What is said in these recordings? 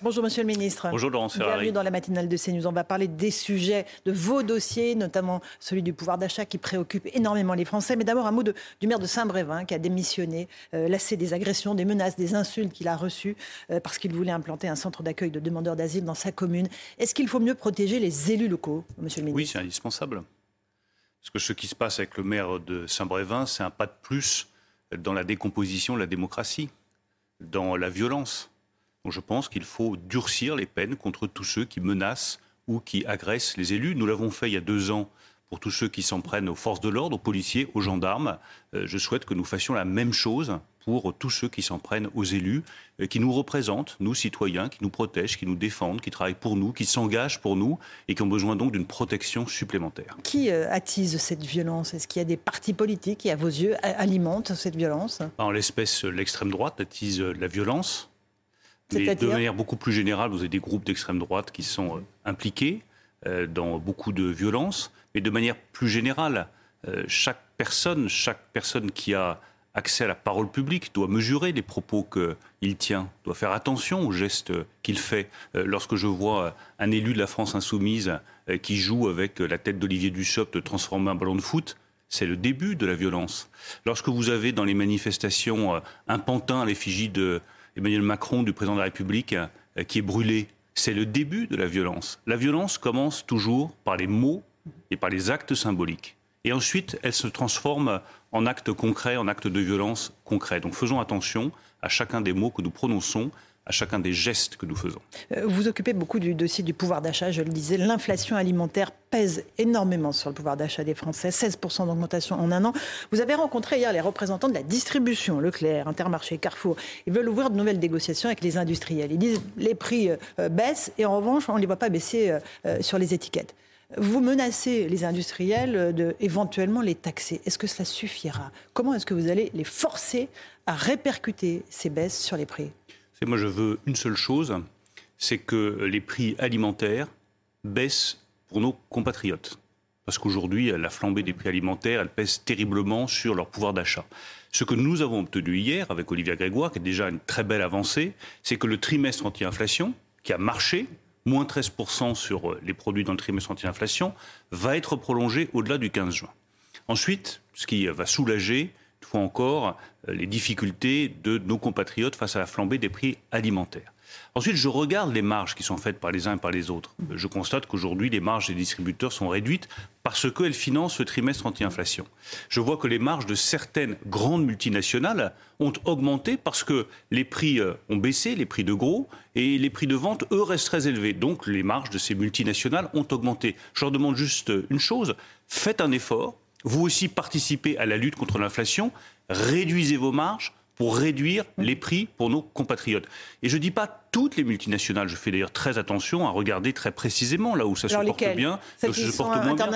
Bonjour Monsieur le Ministre. Bonjour Laurent Ferrari. Bienvenue dans la matinale de CNews. On va parler des sujets de vos dossiers, notamment celui du pouvoir d'achat qui préoccupe énormément les Français. Mais d'abord un mot de- du maire de Saint-Brévin qui a démissionné, euh, lassé des agressions, des menaces, des insultes qu'il a reçues euh, parce qu'il voulait implanter un centre d'accueil de demandeurs d'asile dans sa commune. Est-ce qu'il faut mieux protéger les élus locaux, Monsieur le Oui, Ministre c'est indispensable. Parce que ce qui se passe avec le maire de Saint-Brévin, c'est un pas de plus dans la décomposition de la démocratie, dans la violence. Donc je pense qu'il faut durcir les peines contre tous ceux qui menacent ou qui agressent les élus. Nous l'avons fait il y a deux ans pour tous ceux qui s'en prennent aux forces de l'ordre, aux policiers, aux gendarmes. Euh, je souhaite que nous fassions la même chose pour tous ceux qui s'en prennent aux élus, euh, qui nous représentent, nous citoyens, qui nous protègent, qui nous défendent, qui travaillent pour nous, qui s'engagent pour nous et qui ont besoin donc d'une protection supplémentaire. Qui euh, attise cette violence? Est-ce qu'il y a des partis politiques qui, à vos yeux, alimentent cette violence? En l'espèce, l'extrême droite attise la violence. De manière beaucoup plus générale, vous avez des groupes d'extrême droite qui sont euh, impliqués euh, dans beaucoup de violences. Mais de manière plus générale, euh, chaque personne, chaque personne qui a accès à la parole publique doit mesurer les propos qu'il tient, doit faire attention aux gestes qu'il fait. Lorsque je vois un élu de la France insoumise qui joue avec la tête d'Olivier Dussopt transformer un ballon de foot, c'est le début de la violence. Lorsque vous avez dans les manifestations un pantin à l'effigie de Emmanuel Macron, du président de la République, euh, qui est brûlé, c'est le début de la violence. La violence commence toujours par les mots et par les actes symboliques. Et ensuite, elle se transforme en actes concrets, en actes de violence concrets. Donc faisons attention à chacun des mots que nous prononçons, à chacun des gestes que nous faisons. Euh, Vous occupez beaucoup du dossier du pouvoir d'achat, je le disais. L'inflation alimentaire pèse énormément sur le pouvoir d'achat des Français, 16% d'augmentation en un an. Vous avez rencontré hier les représentants de la distribution, Leclerc, Intermarché, Carrefour. Ils veulent ouvrir de nouvelles négociations avec les industriels. Ils disent les prix euh, baissent et en revanche, on ne les voit pas baisser euh, euh, sur les étiquettes. Vous menacez les industriels euh, de les taxer. Est-ce que cela suffira? Comment est-ce que vous allez les forcer à répercuter ces baisses sur les prix? Moi je veux une seule chose, c'est que les prix alimentaires baissent pour nos compatriotes. Parce qu'aujourd'hui, la flambée des prix alimentaires, elle pèse terriblement sur leur pouvoir d'achat. Ce que nous avons obtenu hier avec Olivia Grégoire, qui est déjà une très belle avancée, c'est que le trimestre anti-inflation, qui a marché, moins 13% sur les produits dans le trimestre anti-inflation, va être prolongé au-delà du 15 juin. Ensuite, ce qui va soulager, fois encore, euh, les difficultés de nos compatriotes face à la flambée des prix alimentaires. Ensuite, je regarde les marges qui sont faites par les uns et par les autres. Je constate qu'aujourd'hui, les marges des distributeurs sont réduites parce qu'elles financent le trimestre anti-inflation. Je vois que les marges de certaines grandes multinationales ont augmenté parce que les prix euh, ont baissé, les prix de gros, et les prix de vente, eux, restent très élevés. Donc, les marges de ces multinationales ont augmenté. Je leur demande juste une chose, faites un effort, vous aussi participez à la lutte contre l'inflation, réduisez vos marges pour réduire les prix pour nos compatriotes. Et je ne dis pas toutes les multinationales, je fais d'ailleurs très attention à regarder très précisément là où ça Alors se porte bien, là où ça se porte moins bien.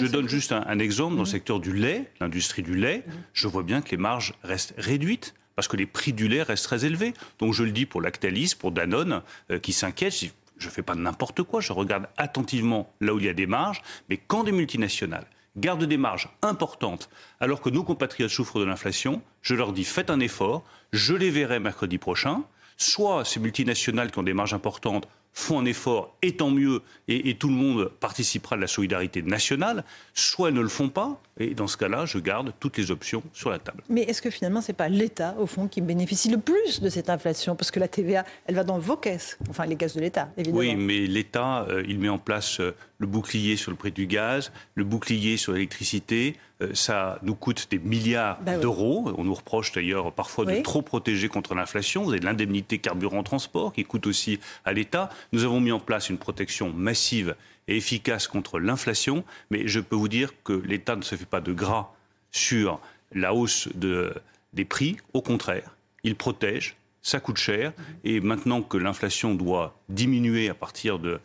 Je, je donne juste un, un exemple dans le Mhm. secteur du lait, l'industrie du lait, je vois bien que les marges restent réduites parce que les prix du lait restent très élevés. Donc je le dis pour Lactalis, pour Danone, euh, qui s'inquiètent, je ne fais pas n'importe quoi, je regarde attentivement là où il y a des marges, mais quand des multinationales gardent des marges importantes alors que nos compatriotes souffrent de l'inflation, je leur dis faites un effort, je les verrai mercredi prochain. Soit ces multinationales qui ont des marges importantes font un effort, et tant mieux, et, et tout le monde participera de la solidarité nationale, soit elles ne le font pas, et dans ce cas-là, je garde toutes les options sur la table. Mais est-ce que finalement, ce n'est pas l'État, au fond, qui bénéficie le plus de cette inflation? Parce que la TVA, elle va dans vos caisses, enfin les caisses de l'État, évidemment. Oui, mais l'État, euh, il met en place euh, le bouclier sur le prix du gaz, le bouclier sur l'électricité. Euh, ça nous coûte des milliards Bah oui. d'euros. On nous reproche d'ailleurs parfois de trop protéger contre l'inflation. Vous avez l'indemnité carburant transport qui coûte aussi à l'État. Nous avons mis en place une protection massive et efficace contre l'inflation. Mais je peux vous dire que l'État ne se fait pas de gras sur la hausse de- des prix. Au contraire, il protège ça coûte cher. Et maintenant que l'inflation doit diminuer à partir de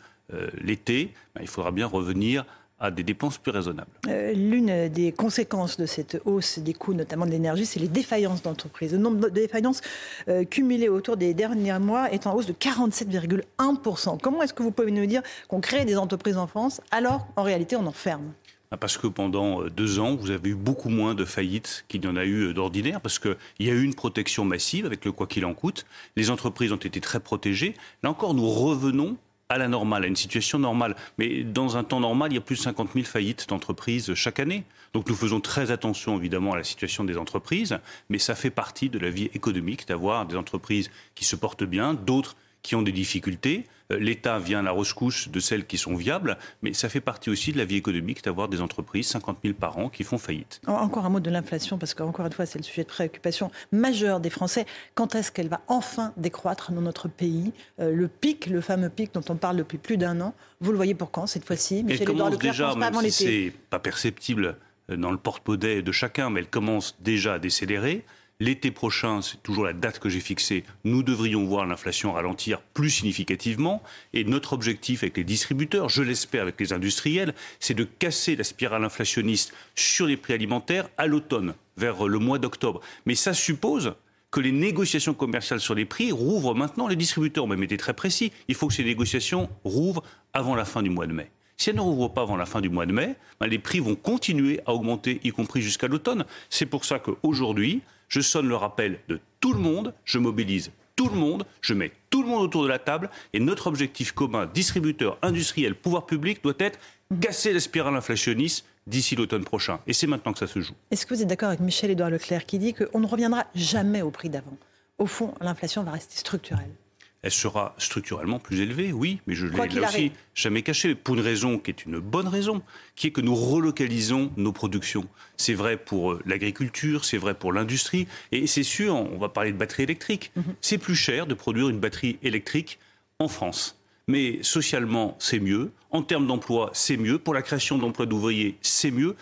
l'été, ben, il faudra bien revenir à des dépenses plus raisonnables. Euh, l'une des conséquences de cette hausse des coûts, notamment de l'énergie, c'est les défaillances d'entreprises. Le nombre de défaillances euh, cumulées autour des derniers mois est en hausse de 47,1%. Comment est-ce que vous pouvez nous dire qu'on crée des entreprises en France alors qu'en réalité on en ferme? Ah, parce que pendant euh, deux ans, vous avez eu beaucoup moins de faillites qu'il n'y en a eu d'ordinaire, parce qu'il y a eu une protection massive avec le quoi qu'il en coûte. Les entreprises ont été très protégées. Là encore, nous revenons à la normale, à une situation normale. Mais dans un temps normal, il y a plus de 50 000 faillites d'entreprises chaque année. Donc nous faisons très attention évidemment à la situation des entreprises, mais ça fait partie de la vie économique d'avoir des entreprises qui se portent bien, d'autres qui ont des difficultés. Euh, L'État vient à la rescousse de celles qui sont viables, mais ça fait partie aussi de la vie économique d'avoir des entreprises, 50 000 par an, qui font faillite. Encore un mot de l'inflation, parce qu'encore une fois, c'est le sujet de préoccupation majeure des Français. Quand est-ce qu'elle va enfin décroître dans notre pays euh, Le pic, le fameux pic dont on parle depuis plus d'un an, vous le voyez pour quand cette fois-ci Elle commence déjà, même si c'est pas perceptible euh, dans le porte-podet de chacun, mais elle commence déjà à décélérer. L'été prochain, c'est toujours la date que j'ai fixée, nous devrions voir l'inflation ralentir plus significativement. Et notre objectif avec les distributeurs, je l'espère avec les industriels, c'est de casser la spirale inflationniste sur les prix alimentaires à l'automne, vers le mois d'octobre. Mais ça suppose que les négociations commerciales sur les prix rouvrent maintenant. Les distributeurs ont même été très précis. Il faut que ces négociations rouvrent avant la fin du mois de mai. Si elles ne rouvrent pas avant la fin du mois de mai, ben, les prix vont continuer à augmenter, y compris jusqu'à l'automne. C'est pour ça qu'aujourd'hui, je sonne le rappel de tout le monde, je mobilise tout le monde, je mets tout le monde autour de la table et notre objectif commun, distributeur, industriel, pouvoir public, doit être casser la spirale inflationniste d'ici l'automne prochain. Et c'est maintenant que ça se joue. Est-ce que vous êtes d'accord avec Michel-Édouard Leclerc qui dit qu'on ne reviendra jamais au prix d'avant? Au fond, l'inflation va rester structurelle elle sera structurellement plus élevée, oui, mais je l'ai là aussi jamais caché, pour une raison qui est une bonne raison, qui est que nous relocalisons nos productions. C'est vrai pour euh, l'agriculture, c'est vrai pour l'industrie, et c'est sûr, on va parler de batterie électrique. Mhm. C'est plus cher de produire une batterie électrique en France. Mais socialement, c'est mieux. En termes d'emploi, c'est mieux. Pour la création d'emplois d'ouvriers, c'est mieux.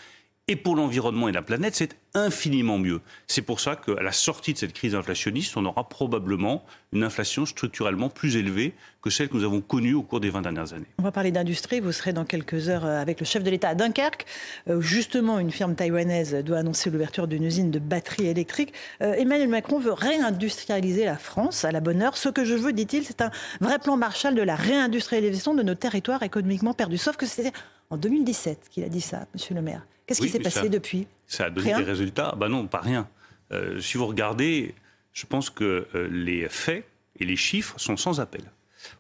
Et pour l'environnement et la planète, c'est infiniment mieux. C'est pour ça qu'à la sortie de cette crise inflationniste, on aura probablement une inflation structurellement plus élevée que celle que nous avons connue au cours des 20 dernières années. On va parler d'industrie. Vous serez dans quelques heures euh, avec le chef de l'État à Dunkerque. Euh, justement, une firme taïwanaise doit annoncer l'ouverture d'une usine de batteries électriques. Euh, Emmanuel Macron veut réindustrialiser la France à la bonne heure. Ce que je veux, dit-il, c'est un vrai plan Marshall de la réindustrialisation de nos territoires économiquement perdus. Sauf que c'était en 2017 qu'il a dit ça, monsieur le maire. Qu'est-ce qui s'est passé depuis? Ça a donné des résultats Ben non, pas rien. Euh, si vous regardez, je pense que euh, les faits et les chiffres sont sans appel.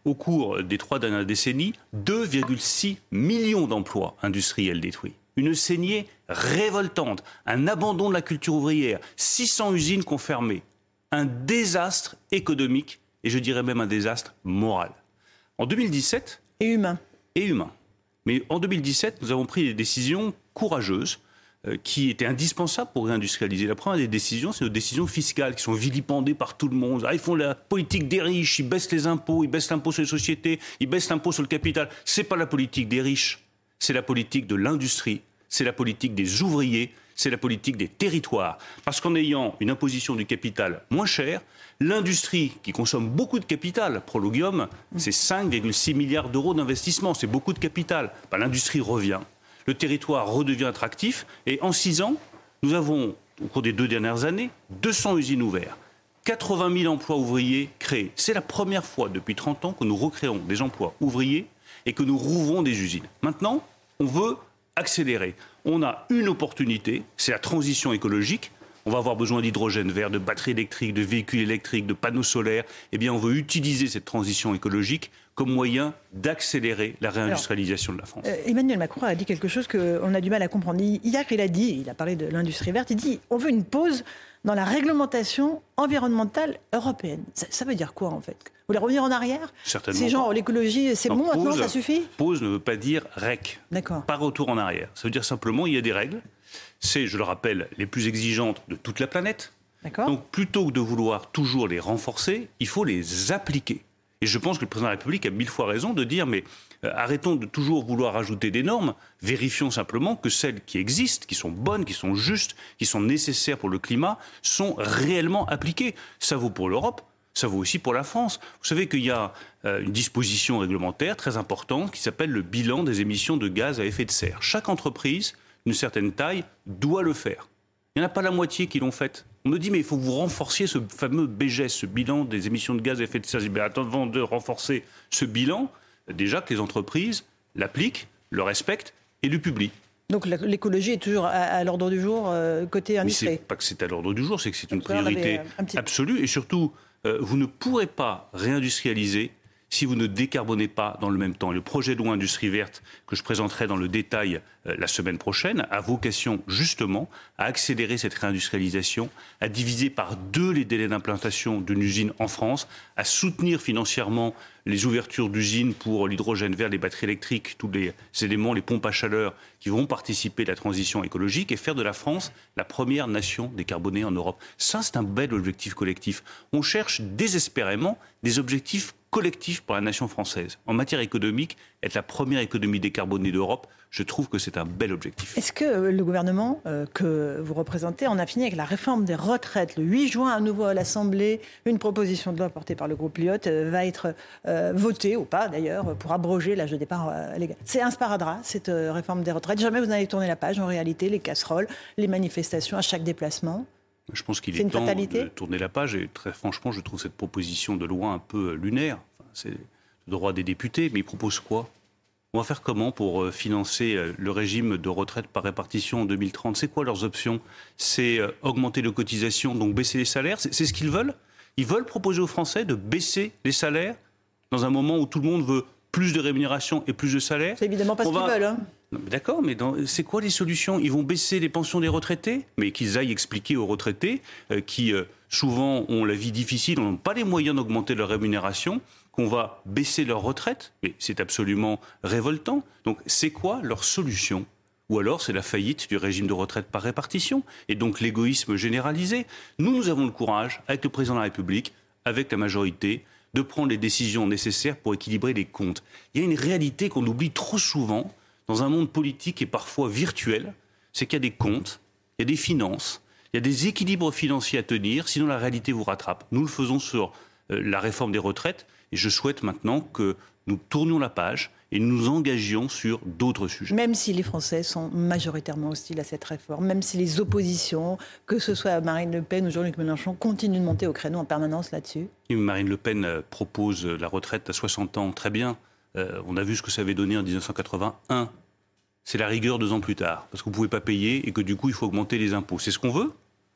Au cours des trois dernières décennies, 2,6 millions d'emplois industriels détruits. Une saignée révoltante, un abandon de la culture ouvrière, 600 usines confirmées, un désastre économique et je dirais même un désastre moral. En 2017. Et humain. Et humain. Mais en 2017, nous avons pris des décisions courageuses qui étaient indispensables pour réindustrialiser. La première des décisions, c'est nos décisions fiscales qui sont vilipendées par tout le monde. Ah, ils font la politique des riches, ils baissent les impôts, ils baissent l'impôt sur les sociétés, ils baissent l'impôt sur le capital. C'est pas la politique des riches, c'est la politique de l'industrie, c'est la politique des ouvriers, c'est la politique des territoires. Parce qu'en ayant une imposition du capital moins chère, l'industrie qui consomme beaucoup de capital, Prologium, c'est 5,6 milliards d'euros d'investissement, c'est beaucoup de capital. Ben, l'industrie revient, le territoire redevient attractif, et en six ans, nous avons, au cours des deux dernières années, 200 usines ouvertes. 80 000 emplois ouvriers créés. C'est la première fois depuis 30 ans que nous recréons des emplois ouvriers et que nous rouvrons des usines. Maintenant, on veut accélérer. On a une opportunité, c'est la transition écologique. On va avoir besoin d'hydrogène vert, de batteries électriques, de véhicules électriques, de panneaux solaires. Eh bien, on veut utiliser cette transition écologique comme moyen d'accélérer la réindustrialisation de la France. Euh, Emmanuel Macron a dit quelque chose qu'on a du mal à comprendre. Hier, il a dit, il a parlé de l'industrie verte, il dit on veut une pause dans la réglementation environnementale européenne. Ça, veut dire quoi en fait? Vous voulez revenir en arrière? Certainement. C'est genre l'écologie, c'est bon maintenant, ça suffit? Pause ne veut pas dire REC. D'accord. Pas retour en arrière. Ça veut dire simplement il y a des règles. C'est, je le rappelle, les plus exigeantes de toute la planète. Donc plutôt que de vouloir toujours les renforcer, il faut les appliquer. Et je pense que le président de la République a mille fois raison de dire mais euh, arrêtons de toujours vouloir ajouter des normes, vérifions simplement que celles qui existent, qui sont bonnes, qui sont justes, qui sont nécessaires pour le climat, sont réellement appliquées. Ça vaut pour l'Europe, ça vaut aussi pour la France. Vous savez qu'il y a euh, une disposition réglementaire très importante qui s'appelle le bilan des émissions de gaz à effet de serre. Chaque entreprise d'une certaine taille doit le faire. Il n'y en a pas la moitié qui l'ont fait. On me dit, mais il faut que vous renforciez ce fameux BGS, ce bilan des émissions de gaz à effet de serre. Mais avant de renforcer ce bilan, déjà que les entreprises l'appliquent, le respectent et le publient. Donc l'écologie est toujours à, l'ordre du jour euh, côté industrie. Mais c'est pas que c'est à l'ordre du jour, c'est que c'est une priorité absolue. Et surtout, euh, vous ne pourrez pas réindustrialiser si vous ne décarbonez pas dans le même temps. Le projet de loi industrie verte que je présenterai dans le détail euh, la semaine prochaine a vocation justement à accélérer cette réindustrialisation, à diviser par deux les délais d'implantation d'une usine en France, à soutenir financièrement les ouvertures d'usines pour l'hydrogène vert, les batteries électriques, tous les éléments, les pompes à chaleur qui vont participer à la transition écologique et faire de la France la première nation décarbonée en Europe. Ça, c'est un bel objectif collectif. On cherche désespérément des objectifs collectif pour la nation française. En matière économique, être la première économie décarbonée d'Europe, je trouve que c'est un bel objectif. Est-ce que euh, le gouvernement euh, que vous représentez en a fini avec la réforme des retraites? Le 8 juin, à nouveau à l'Assemblée, une proposition de loi portée par le groupe Lyotte euh, va être votée, ou pas d'ailleurs, pour abroger l'âge de départ légal. C'est un sparadrap, cette réforme des retraites. Jamais vous n'avez tourné la page, en réalité, les casseroles, les manifestations à chaque déplacement je pense qu'il est, temps de tourner la page et très franchement, je trouve cette proposition de loi un peu lunaire. c'est le droit des députés, mais ils proposent quoi? On va faire comment pour euh, financer euh, le régime de retraite par répartition en 2030 C'est quoi leurs options? C'est euh, augmenter les cotisations, donc baisser les salaires? C'est ce qu'ils veulent? Ils veulent proposer aux Français de baisser les salaires dans un moment où tout le monde veut plus de rémunération et plus de salaire C'est évidemment pas ce qu'ils veulent. Hein. D'accord, mais c'est quoi les solutions? Ils vont baisser les pensions des retraités? Mais qu'ils aillent expliquer aux retraités euh, qui euh, souvent ont la vie difficile, n'ont pas les moyens d'augmenter leur rémunération, qu'on va baisser leur retraite. Mais c'est absolument révoltant. Donc c'est quoi leur solution? Ou alors c'est la faillite du régime de retraite par répartition, et donc l'égoïsme généralisé. Nous, nous avons le courage, avec le président de la République, avec la majorité, de prendre les décisions nécessaires pour équilibrer les comptes. Il y a une réalité qu'on oublie trop souvent, dans un monde politique et parfois virtuel, c'est qu'il y a des comptes, il y a des finances, il y a des équilibres financiers à tenir, sinon la réalité vous rattrape. Nous le faisons sur euh, la réforme des retraites et je souhaite maintenant que nous tournions la page et nous engagions sur d'autres sujets. Même si les Français sont majoritairement hostiles à cette réforme, même si les oppositions, que ce soit Marine Le Pen ou Jean-Luc Mélenchon, continuent de monter au créneau en permanence là-dessus Marine Le Pen euh, propose la retraite à 60 ans, très bien. Euh, on a vu ce que ça avait donné en 1981. C'est la rigueur deux ans plus tard, parce que vous ne pouvez pas payer et que du coup, il faut augmenter les impôts. C'est ce qu'on veut?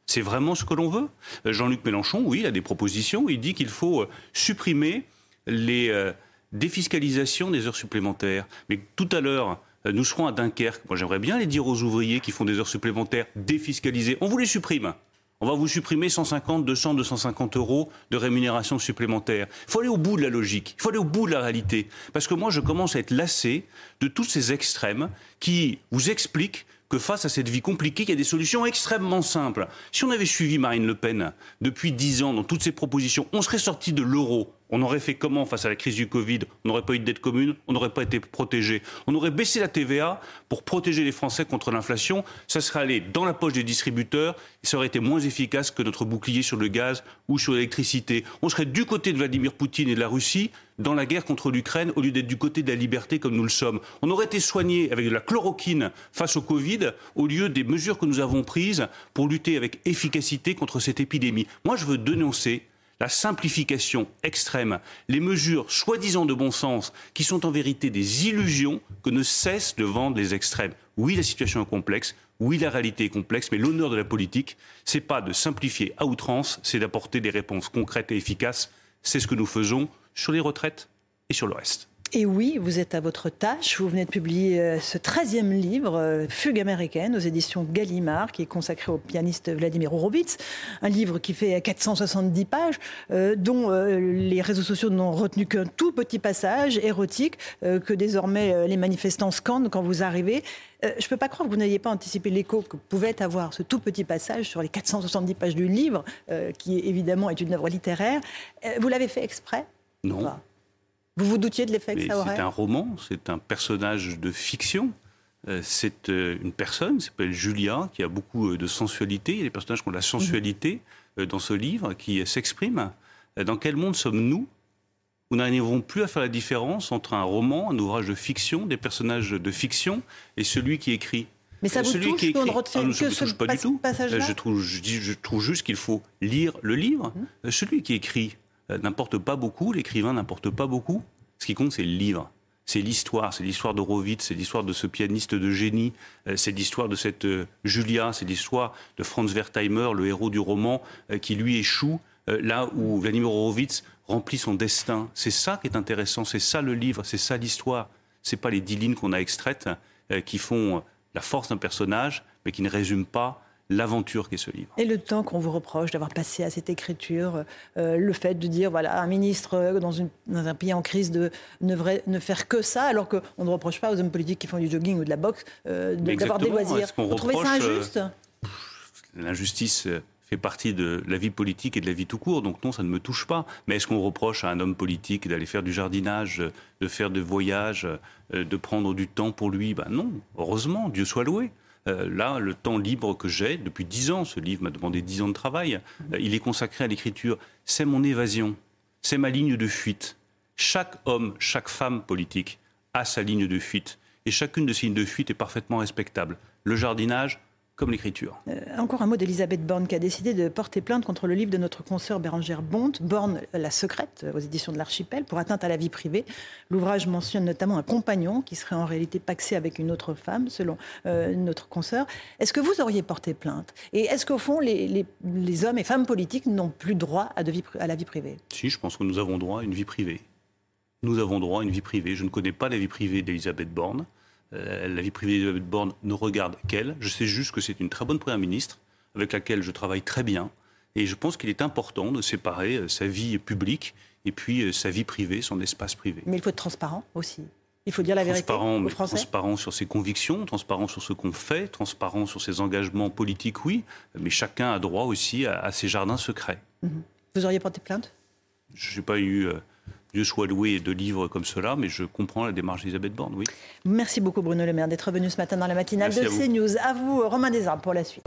C'est vraiment ce que l'on veut? Euh, Jean-Luc Mélenchon, oui, il a des propositions. Il dit qu'il faut supprimer les défiscalisations des heures supplémentaires. Mais tout à l'heure, nous serons à Dunkerque. Moi, j'aimerais bien les dire aux ouvriers qui font des heures supplémentaires défiscalisées. On vous les supprime on va vous supprimer 150, 200, 250 euros de rémunération supplémentaire. Il faut aller au bout de la logique, il faut aller au bout de la réalité. Parce que moi, je commence à être lassé de tous ces extrêmes qui vous expliquent que face à cette vie compliquée, il y a des solutions extrêmement simples. Si on avait suivi Marine Le Pen depuis dix ans dans toutes ses propositions, on serait sorti de l'euro on aurait fait comment face à la crise du Covid? On n'aurait pas eu de dette commune, on n'aurait pas été protégé. On aurait baissé la TVA pour protéger les Français contre l'inflation. Ça serait allé dans la poche des distributeurs et ça aurait été moins efficace que notre bouclier sur le gaz ou sur l'électricité. On serait du côté de Vladimir Poutine et de la Russie dans la guerre contre l'Ukraine au lieu d'être du côté de la liberté comme nous le sommes. On aurait été soigné avec de la chloroquine face au Covid au lieu des mesures que nous avons prises pour lutter avec efficacité contre cette épidémie. Moi, je veux dénoncer la simplification extrême, les mesures soi-disant de bon sens, qui sont en vérité des illusions que ne cessent de vendre les extrêmes. Oui, la situation est complexe, oui, la réalité est complexe, mais l'honneur de la politique, c'est pas de simplifier à outrance, c'est d'apporter des réponses concrètes et efficaces. C'est ce que nous faisons sur les retraites et sur le reste. Et oui, vous êtes à votre tâche. Vous venez de publier euh, ce 13e livre, euh, Fugue américaine, aux éditions Gallimard, qui est consacré au pianiste Vladimir Horowitz. Un livre qui fait 470 pages, euh, dont les réseaux sociaux n'ont retenu qu'un tout petit passage érotique que désormais les manifestants scandent quand vous arrivez. je ne peux pas croire que vous n'ayez pas anticipé l'écho que pouvait avoir ce tout petit passage sur les 470 pages du livre, qui évidemment est une œuvre littéraire. vous l'avez fait exprès? Non. Vous vous doutiez de l'effet que ça aurait C'est un roman, c'est un personnage de fiction. Euh, c'est euh, une personne, s'appelle Julia, qui a beaucoup euh, de sensualité. Il y a des personnages qui ont de la sensualité dans ce livre, qui s'expriment. Dans quel monde sommes-nous? Nous n'arriverons plus à faire la différence entre un roman, un ouvrage de fiction, des personnages de fiction, et celui qui écrit. Mais ça vous celui touche qui écrit... Ah, que ça me ce touche pas du tout. je, trouve, je, dis- je trouve juste qu'il faut lire le livre. Mmh. Euh, Celui qui écrit n'importe pas beaucoup, l'écrivain n'importe pas beaucoup. Ce qui compte, c'est le livre. C'est l'histoire, c'est l'histoire d'Horowitz, c'est l'histoire de ce pianiste de génie, euh, c'est l'histoire de cette euh, Julia, c'est l'histoire de Franz Wertheimer, le héros du roman, euh, qui lui échoue euh, là où Vladimir Horowitz remplit son destin. C'est ça qui est intéressant, c'est ça le livre, c'est ça l'histoire. C'est pas les dix lignes qu'on a extraites euh, qui font euh, la force d'un personnage, mais qui ne résument pas l'aventure qu'est ce livre. Et le temps qu'on vous reproche d'avoir passé à cette écriture, euh, le fait de dire, voilà, un ministre euh, dans, une- dans un pays en crise de ne, vrai- ne faire que ça, alors qu'on ne reproche pas aux hommes politiques qui font du jogging ou de la boxe euh, d'avoir des loisirs. Est-ce qu'on Vous trouvez ça reproche, euh, injuste? L'injustice fait partie de la vie politique et de la vie tout court, donc non, ça ne me touche pas. Mais est-ce qu'on reproche à un homme politique d'aller faire du jardinage, de faire des voyages, de prendre du temps pour lui? Ben non, heureusement, Dieu soit loué. Euh, là, le temps libre que j'ai, depuis dix ans, ce livre m'a demandé dix ans de travail, euh, il est consacré à l'écriture. C'est mon évasion, c'est ma ligne de fuite. Chaque homme, chaque femme politique a sa ligne de fuite. Et chacune de ces lignes de fuite est parfaitement respectable. Le jardinage comme l'écriture. Euh, Encore un mot d'Elisabeth Borne qui a décidé de porter plainte contre le livre de notre consoeur Bérangère Bonte, Borne la secrète, aux éditions de l'Archipel, pour atteinte à la vie privée. L'ouvrage mentionne notamment un compagnon qui serait en réalité paxé avec une autre femme, selon euh, notre consoeur. Est-ce que vous auriez porté plainte? Et est-ce qu'au fond, les, les- les hommes et femmes politiques n'ont plus droit à, de vie à la vie privée? Si, je pense que nous avons droit à une vie privée. Nous avons droit à une vie privée. Je ne connais pas la vie privée d'Elisabeth Borne. Euh, la vie privée d'Elisabeth Borne ne regarde qu'elle. Je sais juste que c'est une très bonne première ministre avec laquelle je travaille très bien. Et je pense qu'il est important de séparer euh, sa vie publique et puis euh, sa vie privée, son espace privé. Mais il faut être transparent aussi. Il faut dire la vérité transparent, aux mais Français. transparent sur ses convictions, transparent sur ce qu'on fait, transparent sur ses engagements politiques, oui, mais chacun a droit aussi à, à ses jardins secrets. Vous auriez porté plainte? Je n'ai pas eu, euh, Dieu soit loué, de livres comme cela, mais je comprends la démarche d'Elisabeth Borne, oui. Merci beaucoup Bruno Le Maire d'être venu ce matin dans la matinale Merci de à. CNews. À vous Romain Desarmes pour la suite.